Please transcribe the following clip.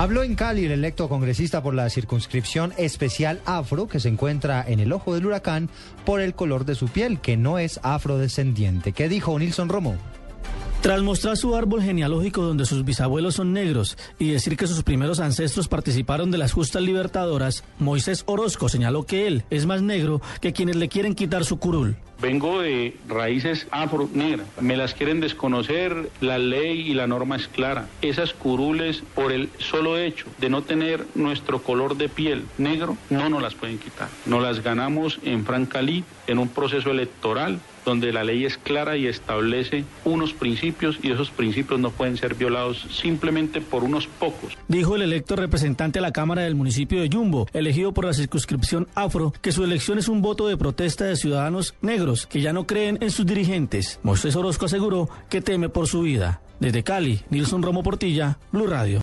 Habló en Cali el electo congresista por la circunscripción especial afro que se encuentra en el ojo del huracán por el color de su piel, que no es afrodescendiente. ¿Qué dijo Nilson Romo? Tras mostrar su árbol genealógico donde sus bisabuelos son negros y decir que sus primeros ancestros participaron de las justas libertadoras, Moisés Orozco señaló que él es más negro que quienes le quieren quitar su curul. Vengo de raíces afro-negras. Me las quieren desconocer, la ley y la norma es clara. Esas curules, por el solo hecho de no tener nuestro color de piel negro, no nos las pueden quitar. Nos las ganamos en Francalí, en un proceso electoral donde la ley es clara y establece unos principios y esos principios no pueden ser violados simplemente por unos pocos. Dijo el electo representante a la Cámara del municipio de Yumbo, elegido por la circunscripción afro, que su elección es un voto de protesta de ciudadanos negros que ya no creen en sus dirigentes. Moisés Orozco aseguró que teme por su vida. Desde Cali, Nilson Romo Portilla, Blue Radio.